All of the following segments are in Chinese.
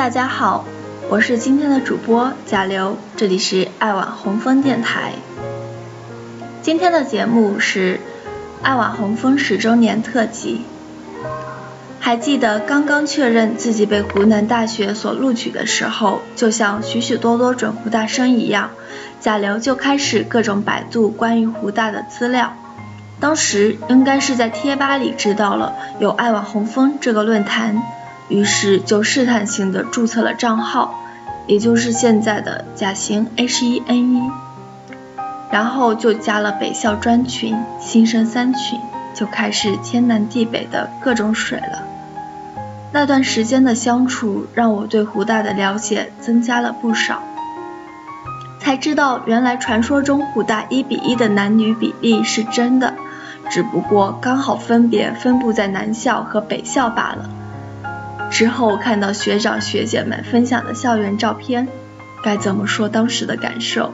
大家好，我是今天的主播贾刘，这里是爱晚红枫电台。今天的节目是爱晚红枫十周年特辑。还记得刚刚确认自己被湖南大学所录取的时候，就像许许多多准湖大生一样，贾流就开始各种百度关于湖大的资料。当时应该是在贴吧里知道了有爱晚红枫这个论坛。于是就试探性的注册了账号，也就是现在的甲型 H1N1，然后就加了北校专群、新生三群，就开始天南地北的各种水了。那段时间的相处，让我对湖大的了解增加了不少，才知道原来传说中湖大一比一的男女比例是真的，只不过刚好分别分布在南校和北校罢了。之后看到学长学姐们分享的校园照片，该怎么说当时的感受？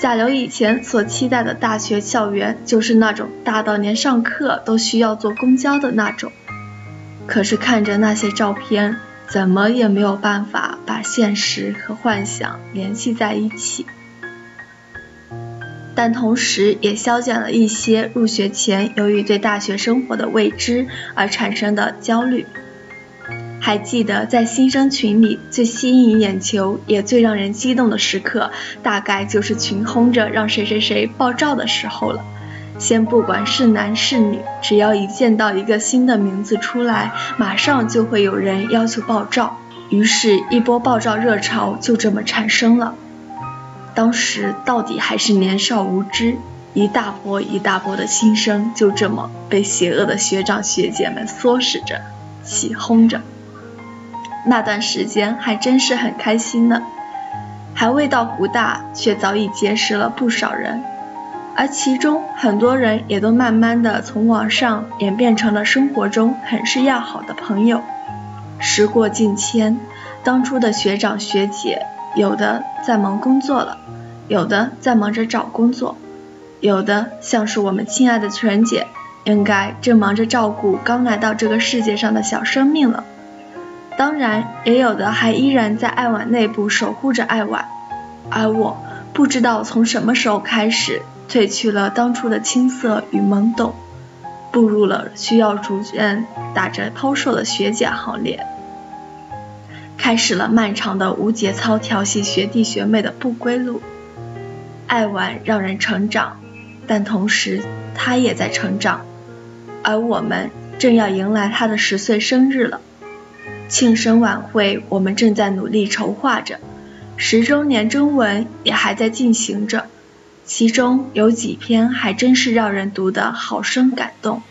甲流以前所期待的大学校园就是那种大到连上课都需要坐公交的那种。可是看着那些照片，怎么也没有办法把现实和幻想联系在一起。但同时也消减了一些入学前由于对大学生活的未知而产生的焦虑。还记得在新生群里最吸引眼球也最让人激动的时刻，大概就是群轰着让谁谁谁爆照的时候了。先不管是男是女，只要一见到一个新的名字出来，马上就会有人要求爆照，于是，一波爆照热潮就这么产生了。当时到底还是年少无知，一大波一大波的新生就这么被邪恶的学长学姐们唆使着、起哄着。那段时间还真是很开心呢，还未到湖大，却早已结识了不少人，而其中很多人也都慢慢的从网上演变成了生活中很是要好的朋友。时过境迁，当初的学长学姐，有的在忙工作了，有的在忙着找工作，有的像是我们亲爱的纯姐，应该正忙着照顾刚来到这个世界上的小生命了。当然，也有的还依然在爱晚内部守护着爱晚，而我不知道从什么时候开始，褪去了当初的青涩与懵懂，步入了需要逐渐打着抛售的学姐行列，开始了漫长的无节操调戏学弟学妹的不归路。爱晚让人成长，但同时他也在成长，而我们正要迎来他的十岁生日了。庆生晚会，我们正在努力筹划着，十周年征文也还在进行着，其中有几篇还真是让人读得好生感动。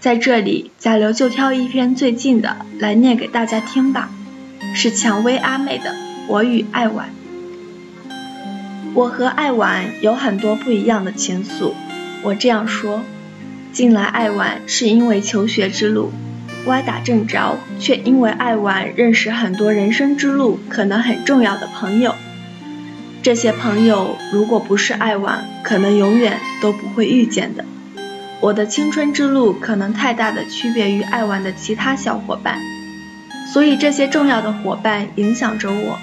在这里，贾流就挑一篇最近的来念给大家听吧，是蔷薇阿妹的《我与爱晚》。我和爱晚有很多不一样的情愫，我这样说，近来爱晚是因为求学之路。歪打正着，却因为爱玩认识很多人生之路可能很重要的朋友。这些朋友如果不是爱玩，可能永远都不会遇见的。我的青春之路可能太大的区别于爱玩的其他小伙伴，所以这些重要的伙伴影响着我。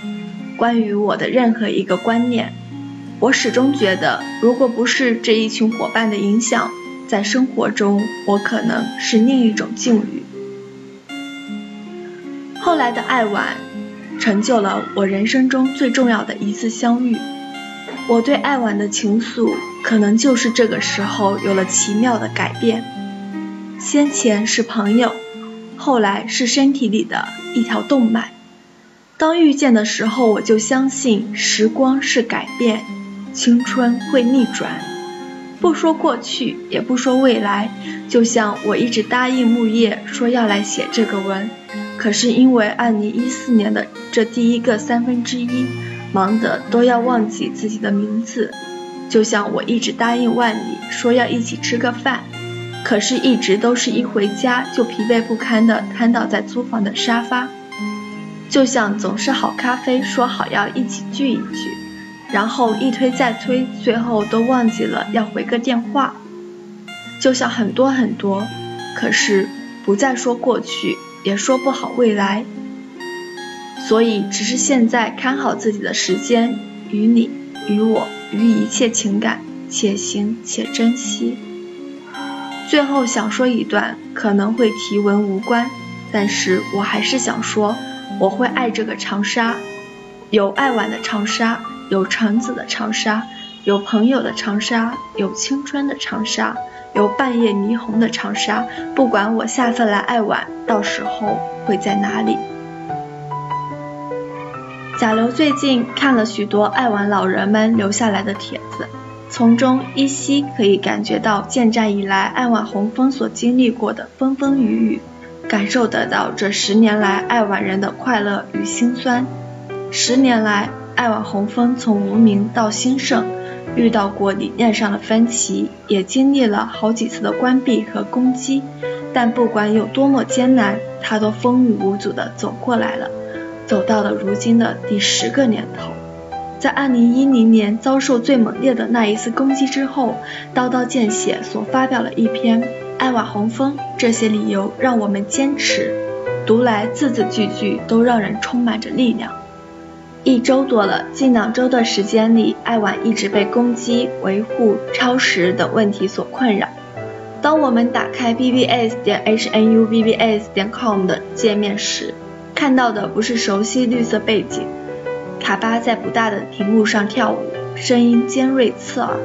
关于我的任何一个观念，我始终觉得，如果不是这一群伙伴的影响，在生活中我可能是另一种境遇。后来的爱晚，成就了我人生中最重要的一次相遇。我对爱晚的情愫，可能就是这个时候有了奇妙的改变。先前是朋友，后来是身体里的一条动脉。当遇见的时候，我就相信时光是改变，青春会逆转。不说过去，也不说未来，就像我一直答应木叶说要来写这个文。可是因为二零一四年的这第一个三分之一，忙得都要忘记自己的名字，就像我一直答应万里说要一起吃个饭，可是一直都是一回家就疲惫不堪的瘫倒在租房的沙发，就像总是好咖啡说好要一起聚一聚，然后一推再推，最后都忘记了要回个电话，就像很多很多，可是不再说过去。也说不好未来，所以只是现在看好自己的时间，与你、与我、与一切情感，且行且珍惜。最后想说一段可能会题文无关，但是我还是想说，我会爱这个长沙，有爱晚的长沙，有橙子的长沙，有朋友的长沙，有青春的长沙，有半夜霓虹的长沙。不管我下次来爱晚，到时候会在哪里。贾刘最近看了许多爱晚老人们留下来的帖子。从中依稀可以感觉到建站以来爱晚红枫所经历过的风风雨雨，感受得到这十年来爱晚人的快乐与辛酸。十年来，爱晚红枫从无名到兴盛，遇到过理念上的分歧，也经历了好几次的关闭和攻击。但不管有多么艰难，他都风雨无阻地走过来了，走到了如今的第十个年头。在2010年遭受最猛烈的那一次攻击之后，刀刀见血所发表了一篇《爱瓦红枫》，这些理由让我们坚持。读来字字句句都让人充满着力量。一周多了，近两周的时间里，爱晚一直被攻击、维护、超时等问题所困扰。当我们打开 bbs 点 hnubbs 点 com 的界面时，看到的不是熟悉绿色背景。卡巴在不大的屏幕上跳舞，声音尖锐刺耳。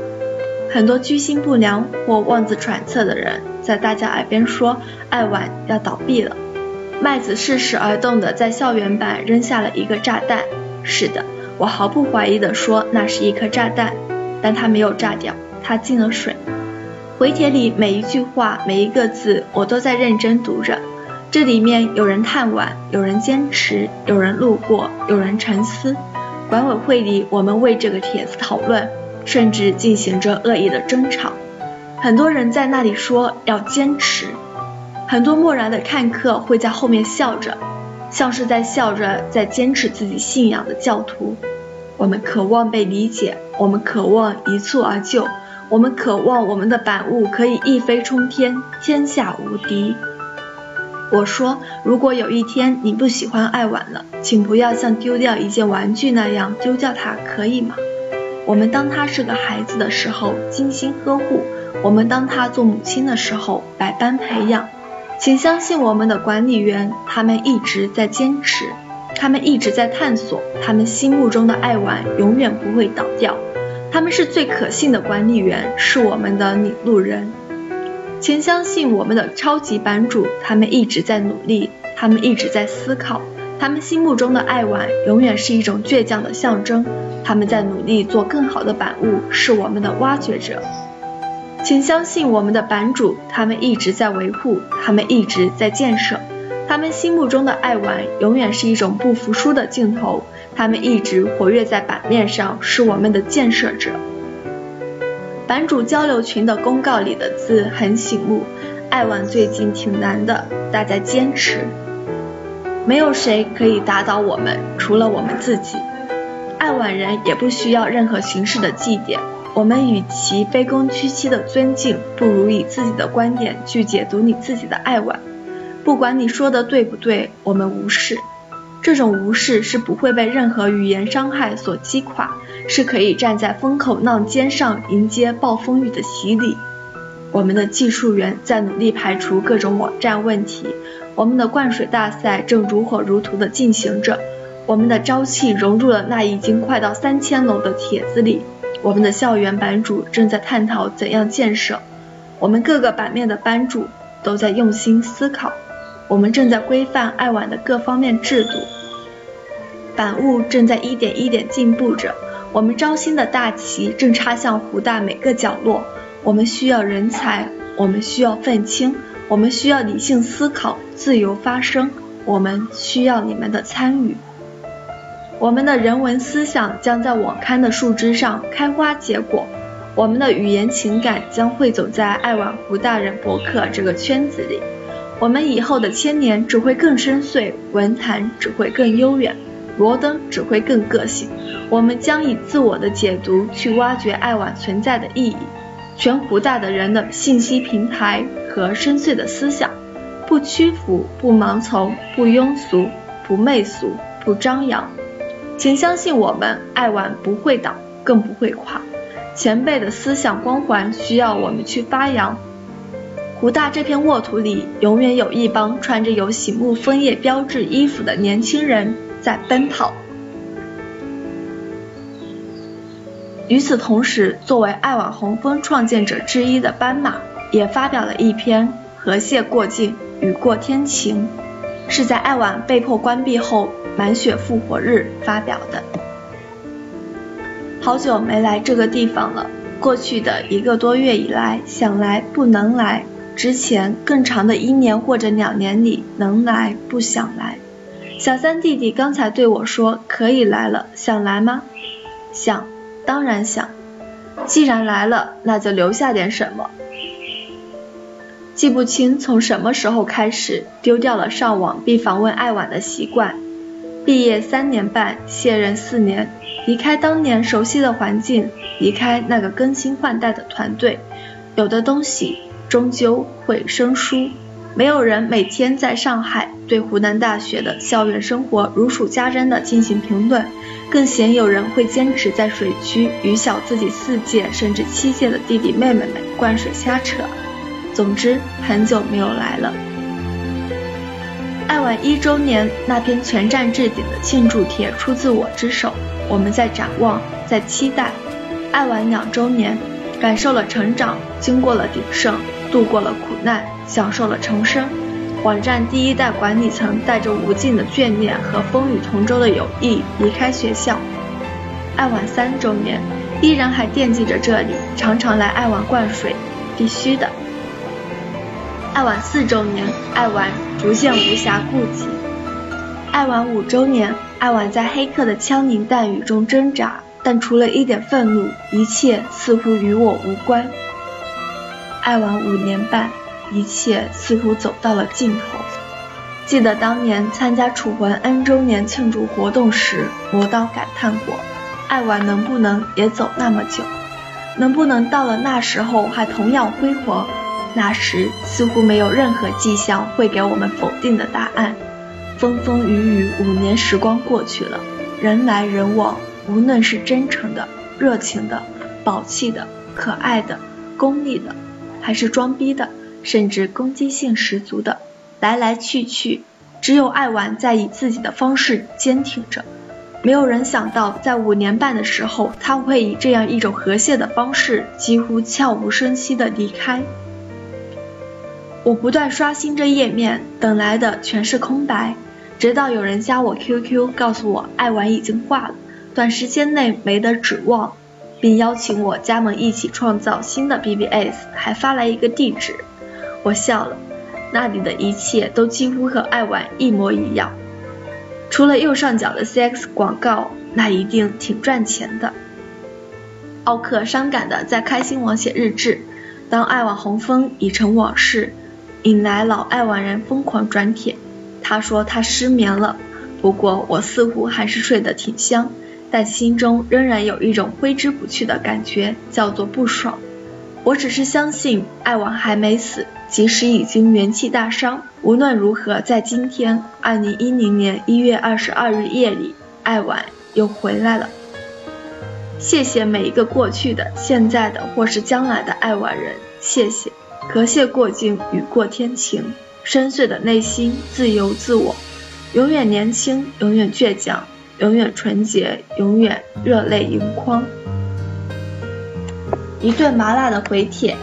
很多居心不良或妄自揣测的人在大家耳边说：“爱晚要倒闭了。”麦子适时而动地在校园版扔下了一个炸弹。是的，我毫不怀疑地说那是一颗炸弹，但它没有炸掉，它进了水。回帖里每一句话、每一个字，我都在认真读着。这里面有人叹惋，有人坚持，有人路过，有人沉思。管委会里，我们为这个帖子讨论，甚至进行着恶意的争吵。很多人在那里说要坚持，很多漠然的看客会在后面笑着，像是在笑着在坚持自己信仰的教徒。我们渴望被理解，我们渴望一蹴而就，我们渴望我们的版物可以一飞冲天，天下无敌。我说，如果有一天你不喜欢爱玩了，请不要像丢掉一件玩具那样丢掉它，可以吗？我们当他是个孩子的时候精心呵护，我们当他做母亲的时候百般培养。请相信我们的管理员，他们一直在坚持，他们一直在探索，他们心目中的爱玩永远不会倒掉。他们是最可信的管理员，是我们的领路人。请相信我们的超级版主，他们一直在努力，他们一直在思考，他们心目中的爱玩永远是一种倔强的象征，他们在努力做更好的版物，是我们的挖掘者。请相信我们的版主，他们一直在维护，他们一直在建设，他们心目中的爱玩永远是一种不服输的劲头，他们一直活跃在版面上，是我们的建设者。版主交流群的公告里的字很醒目，爱晚最近挺难的，大家坚持。没有谁可以打倒我们，除了我们自己。爱晚人也不需要任何形式的祭奠，我们与其卑躬屈膝的尊敬，不如以自己的观点去解读你自己的爱晚。不管你说的对不对，我们无视。这种无视是不会被任何语言伤害所击垮，是可以站在风口浪尖上迎接暴风雨的洗礼。我们的技术员在努力排除各种网站问题，我们的灌水大赛正如火如荼地进行着，我们的朝气融入了那已经快到三千楼的帖子里，我们的校园版主正在探讨怎样建设，我们各个版面的版主都在用心思考。我们正在规范爱晚的各方面制度，版务正在一点一点进步着。我们招新的大旗正插向湖大每个角落。我们需要人才，我们需要愤青，我们需要理性思考、自由发声。我们需要你们的参与。我们的人文思想将在网刊的树枝上开花结果。我们的语言情感将汇走在爱晚湖大人博客这个圈子里。我们以后的千年只会更深邃，文坛只会更悠远，罗登只会更个性。我们将以自我的解读去挖掘爱晚存在的意义，全湖大的人的信息平台和深邃的思想，不屈服，不盲从，不庸俗，不媚俗，不张扬。请相信我们，爱晚不会倒，更不会垮。前辈的思想光环需要我们去发扬。湖大这片沃土里，永远有一帮穿着有醒目枫叶标志衣服的年轻人在奔跑。与此同时，作为爱晚红枫创建者之一的斑马，也发表了一篇《河蟹过境，雨过天晴》，是在爱网被迫关闭后。满血复活日发表的。好久没来这个地方了，过去的一个多月以来，想来不能来。之前更长的一年或者两年里，能来不想来。小三弟弟刚才对我说可以来了，想来吗？想，当然想。既然来了，那就留下点什么。记不清从什么时候开始，丢掉了上网并访问爱晚的习惯。毕业三年半，卸任四年，离开当年熟悉的环境，离开那个更新换代的团队，有的东西终究会生疏。没有人每天在上海对湖南大学的校园生活如数家珍地进行评论，更鲜有人会坚持在水区与小自己四届甚至七届的弟弟妹妹们灌水瞎扯。总之，很久没有来了。爱玩一周年那篇全站置顶的庆祝帖出自我之手，我们在展望，在期待。爱玩两周年，感受了成长，经过了鼎盛，度过了苦难，享受了重生。网站第一代管理层带着无尽的眷恋和风雨同舟的友谊离开学校。爱玩三周年，依然还惦记着这里，常常来爱玩灌水，必须的。爱玩四周年，爱玩逐渐无暇顾及。爱玩五周年，爱玩在黑客的枪林弹雨中挣扎，但除了一点愤怒，一切似乎与我无关。爱玩五年半，一切似乎走到了尽头。记得当年参加楚魂 N 周年庆祝活动时，魔刀感叹过：爱玩能不能也走那么久？能不能到了那时候还同样辉煌？那时似乎没有任何迹象会给我们否定的答案。风风雨雨五年时光过去了，人来人往，无论是真诚的、热情的、宝气的、可爱的、功利的，还是装逼的，甚至攻击性十足的，来来去去，只有爱玩在以自己的方式坚挺着。没有人想到，在五年半的时候，他会以这样一种和谐的方式，几乎悄无声息的离开。我不断刷新着页面，等来的全是空白，直到有人加我 QQ，告诉我爱玩已经挂了，短时间内没得指望，并邀请我加盟一起创造新的 BBS，还发来一个地址。我笑了，那里的一切都几乎和爱玩一模一样，除了右上角的 CX 广告，那一定挺赚钱的。奥克伤感的在开心网写日志，当爱网红枫已成往事。引来老爱玩人疯狂转帖，他说他失眠了，不过我似乎还是睡得挺香，但心中仍然有一种挥之不去的感觉，叫做不爽。我只是相信爱玩还没死，即使已经元气大伤，无论如何，在今天二零一零年一月二十二日夜里，爱玩又回来了。谢谢每一个过去的、现在的或是将来的爱玩人，谢谢。河蟹过境，雨过天晴。深邃的内心，自由自我，永远年轻，永远倔强，永远纯洁，永远热泪盈眶。一顿麻辣的回帖，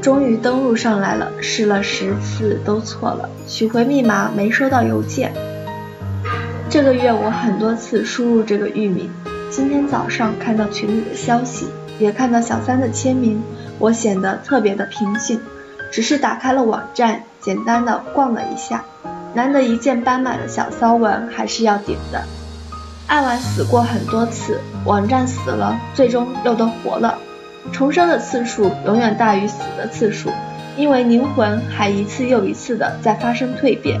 终于登录上来了，试了十次都错了，取回密码没收到邮件。这个月我很多次输入这个域名，今天早上看到群里的消息，也看到小三的签名。我显得特别的平静，只是打开了网站，简单的逛了一下，难得一见斑马的小骚文还是要点的。爱玩死过很多次，网站死了，最终又都活了，重生的次数永远大于死的次数，因为灵魂还一次又一次的在发生蜕变。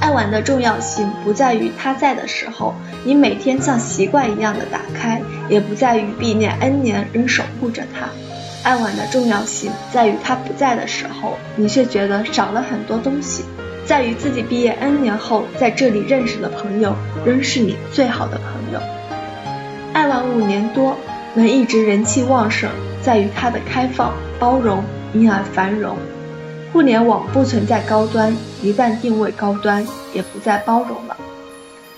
爱玩的重要性不在于他在的时候，你每天像习惯一样的打开，也不在于毕念 N 年仍守护着他。爱玩的重要性在于他不在的时候，你却觉得少了很多东西，在于自己毕业 N 年后在这里认识的朋友，仍是你最好的朋友。爱玩五年多，能一直人气旺盛，在于它的开放、包容，因而繁荣。互联网不存在高端，一旦定位高端，也不再包容了。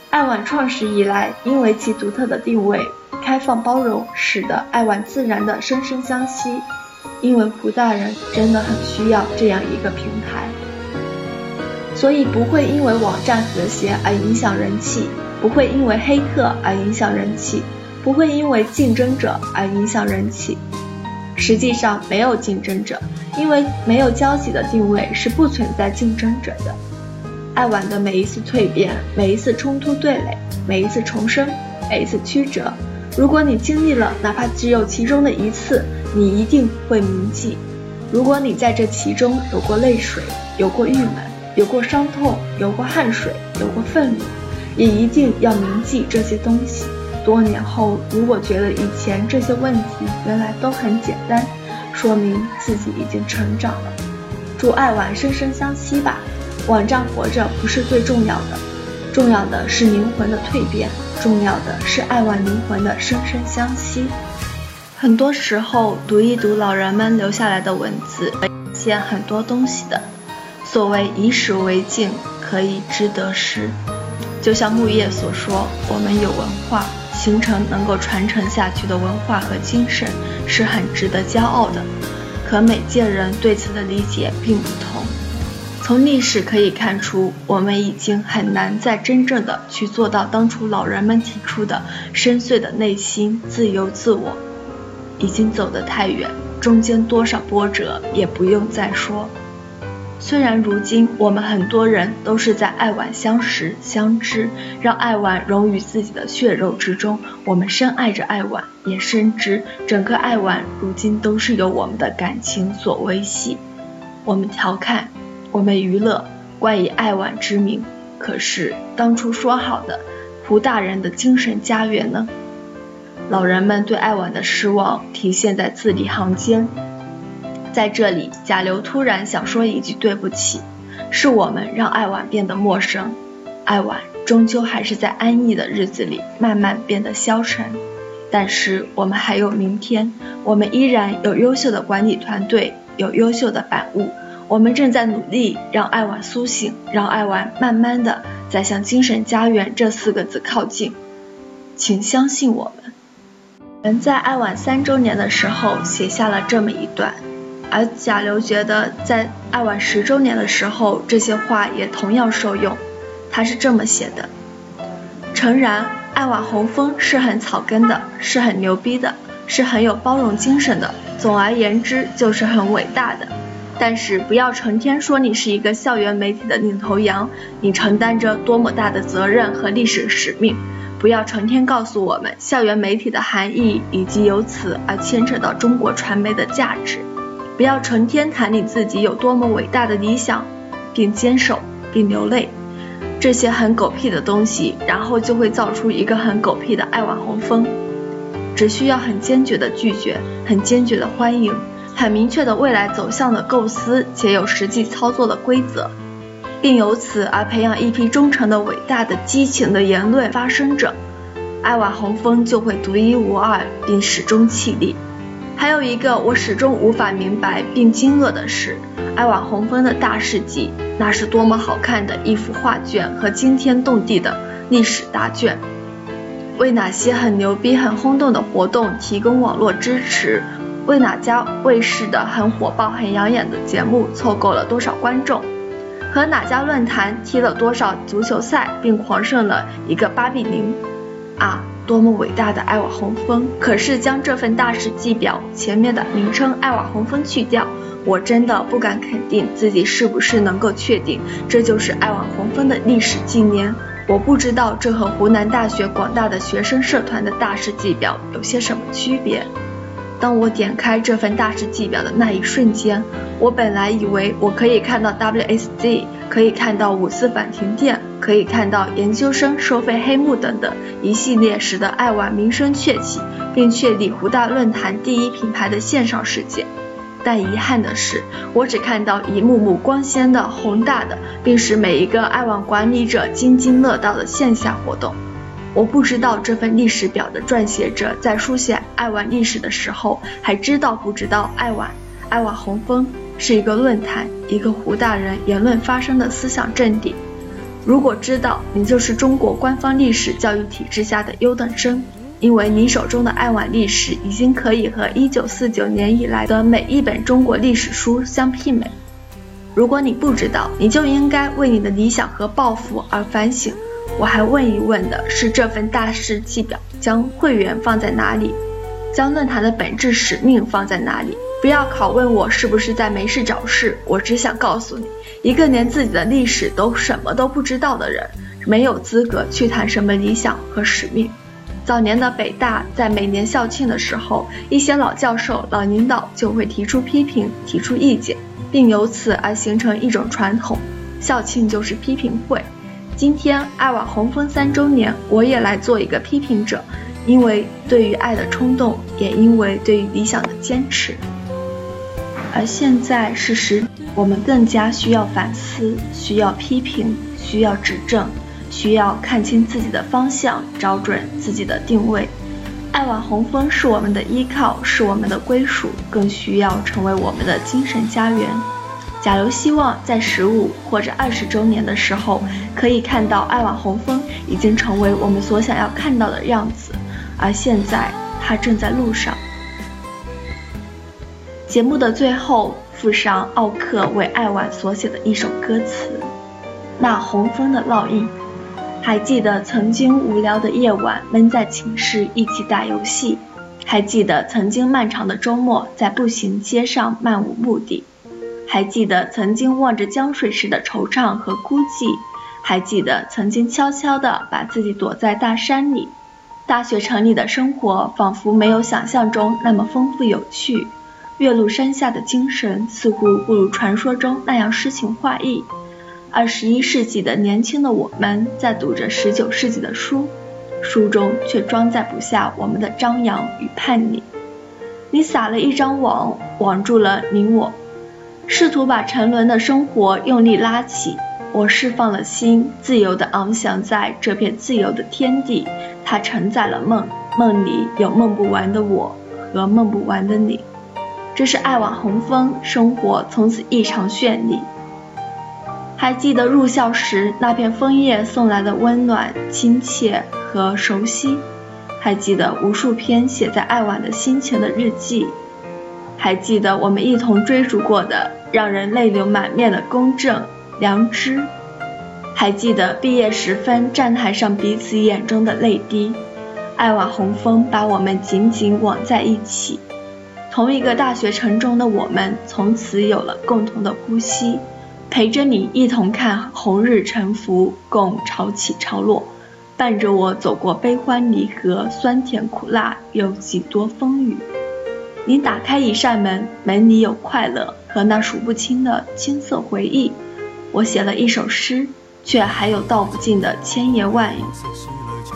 爱晚创始以来，因为其独特的定位、开放包容，使得爱晚自然的生生相惜。因为胡大人真的很需要这样一个平台，所以不会因为网站和谐而影响人气，不会因为黑客而影响人气，不会因为竞争者而影响人气。实际上没有竞争者，因为没有交集的定位是不存在竞争者的。爱玩的每一次蜕变，每一次冲突对垒，每一次重生，每一次曲折，如果你经历了，哪怕只有其中的一次。你一定会铭记。如果你在这其中有过泪水，有过郁闷，有过伤痛，有过汗水，有过愤怒，也一定要铭记这些东西。多年后，如果觉得以前这些问题原来都很简单，说明自己已经成长了。祝爱晚生生相惜吧。网站活着不是最重要的，重要的是灵魂的蜕变，重要的是爱晚灵魂的生生相惜。很多时候，读一读老人们留下来的文字，发现很多东西的。所谓以史为镜，可以知得失。就像木叶所说，我们有文化，形成能够传承下去的文化和精神，是很值得骄傲的。可每届人对此的理解并不同。从历史可以看出，我们已经很难再真正的去做到当初老人们提出的深邃的内心、自由自我。已经走得太远，中间多少波折也不用再说。虽然如今我们很多人都是在爱晚相识相知，让爱晚融于自己的血肉之中，我们深爱着爱晚，也深知整个爱晚如今都是由我们的感情所维系。我们调侃，我们娱乐，冠以爱晚之名。可是当初说好的胡大人的精神家园呢？老人们对爱晚的失望体现在字里行间。在这里，贾流突然想说一句对不起，是我们让爱晚变得陌生。爱晚终究还是在安逸的日子里慢慢变得消沉。但是我们还有明天，我们依然有优秀的管理团队，有优秀的版物。我们正在努力让爱晚苏醒，让爱晚慢慢的在向精神家园这四个字靠近。请相信我们。人在爱晚三周年的时候写下了这么一段，而贾流觉得在爱晚十周年的时候，这些话也同样受用。他是这么写的：诚然，爱晚红枫是很草根的，是很牛逼的，是很有包容精神的，总而言之就是很伟大的。但是不要成天说你是一个校园媒体的领头羊，你承担着多么大的责任和历史使命。不要成天告诉我们校园媒体的含义以及由此而牵扯到中国传媒的价值。不要成天谈你自己有多么伟大的理想，并坚守并流泪，这些很狗屁的东西，然后就会造出一个很狗屁的爱网红风。只需要很坚决的拒绝，很坚决的欢迎，很明确的未来走向的构思，且有实际操作的规则。并由此而培养一批忠诚的、伟大的、激情的言论发声者，爱瓦红枫就会独一无二，并始终屹立。还有一个我始终无法明白并惊愕的是，爱瓦红枫的大事记，那是多么好看的一幅画卷和惊天动地的历史答卷，为哪些很牛逼、很轰动的活动提供网络支持？为哪家卫视的很火爆、很养眼的节目凑够了多少观众？和哪家论坛踢了多少足球赛，并狂胜了一个八比零啊！多么伟大的爱瓦红枫！可是将这份大事记表前面的名称爱瓦红枫去掉，我真的不敢肯定自己是不是能够确定这就是爱瓦红枫的历史纪年。我不知道这和湖南大学广大的学生社团的大事记表有些什么区别。当我点开这份大事记表的那一瞬间，我本来以为我可以看到 WSD，可以看到五四反停电，可以看到研究生收费黑幕等等一系列使得爱玩名声鹊起，并确立湖大论坛第一品牌的线上事件。但遗憾的是，我只看到一幕幕光鲜的、宏大的，并使每一个爱网管理者津津乐道的线下活动。我不知道这份历史表的撰写者在书写爱晚历史的时候，还知道不知道爱晚爱晚红枫是一个论坛，一个胡大人言论发生的思想阵地。如果知道，你就是中国官方历史教育体制下的优等生，因为你手中的爱晚历史已经可以和1949年以来的每一本中国历史书相媲美。如果你不知道，你就应该为你的理想和抱负而反省。我还问一问的是，这份大事记表将会员放在哪里？将论坛的本质使命放在哪里？不要拷问我是不是在没事找事，我只想告诉你，一个连自己的历史都什么都不知道的人，没有资格去谈什么理想和使命。早年的北大在每年校庆的时候，一些老教授、老领导就会提出批评、提出意见，并由此而形成一种传统：校庆就是批评会。今天爱晚红枫三周年，我也来做一个批评者，因为对于爱的冲动，也因为对于理想的坚持。而现在是时，我们更加需要反思，需要批评，需要指正，需要看清自己的方向，找准自己的定位。爱晚红枫是我们的依靠，是我们的归属，更需要成为我们的精神家园。假如希望在十五或者二十周年的时候，可以看到爱晚红枫已经成为我们所想要看到的样子，而现在它正在路上。节目的最后附上奥克为爱晚所写的一首歌词：那红枫的烙印。还记得曾经无聊的夜晚，闷在寝室一起打游戏；还记得曾经漫长的周末，在步行街上漫无目的。还记得曾经望着江水时的惆怅和孤寂，还记得曾经悄悄地把自己躲在大山里。大学城里的生活仿佛没有想象中那么丰富有趣，岳麓山下的精神似乎不如传说中那样诗情画意。二十一世纪的年轻的我们在读着十九世纪的书，书中却装载不下我们的张扬与叛逆。你撒了一张网，网住了你我。试图把沉沦的生活用力拉起，我释放了心，自由地翱翔在这片自由的天地。它承载了梦，梦里有梦不完的我和梦不完的你。这是爱晚红枫，生活从此异常绚丽。还记得入校时那片枫叶送来的温暖、亲切和熟悉，还记得无数篇写在爱晚的心情的日记。还记得我们一同追逐过的让人泪流满面的公正、良知，还记得毕业时分站台上彼此眼中的泪滴。爱瓦红枫把我们紧紧网在一起，同一个大学城中的我们，从此有了共同的呼吸，陪着你一同看红日沉浮，共潮起潮落，伴着我走过悲欢离合、酸甜苦辣，有几多风雨。你打开一扇门，门里有快乐和那数不清的青涩回忆。我写了一首诗，却还有道不尽的千言万语。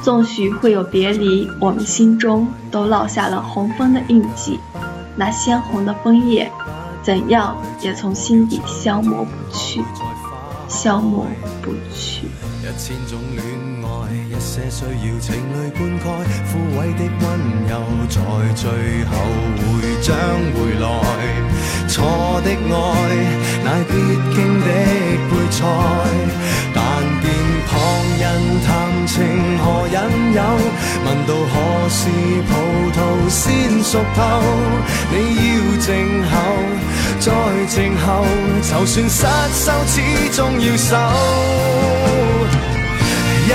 纵许会有别离，我们心中都烙下了红枫的印记。那鲜红的枫叶，怎样也从心底消磨不去，消磨不去。一些需要情泪灌溉，枯萎的温柔，在最后会将回来。错的爱，乃必经的配菜。但见旁人谈情何引诱，问到何时葡萄先熟透？你要静候，再静候，就算失手，始终要守。日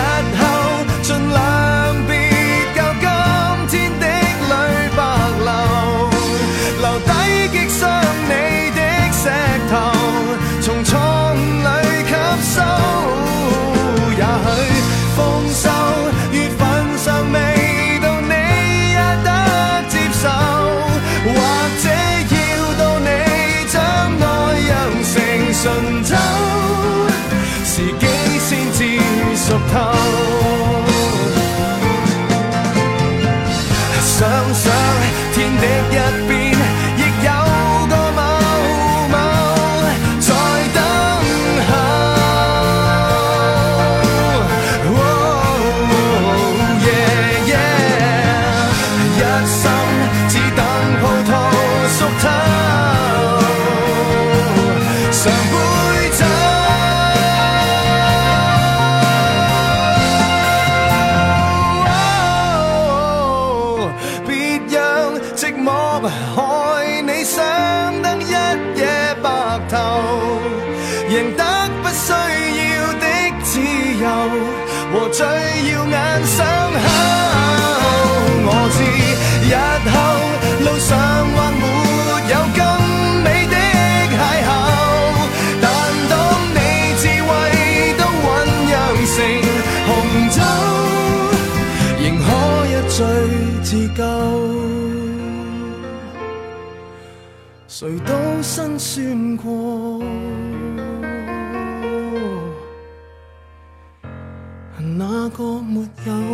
伤口。我知日后路上或没有更美的邂逅，但当你智慧都酝酿成红酒，仍可一醉自救。谁都辛酸过。我没有？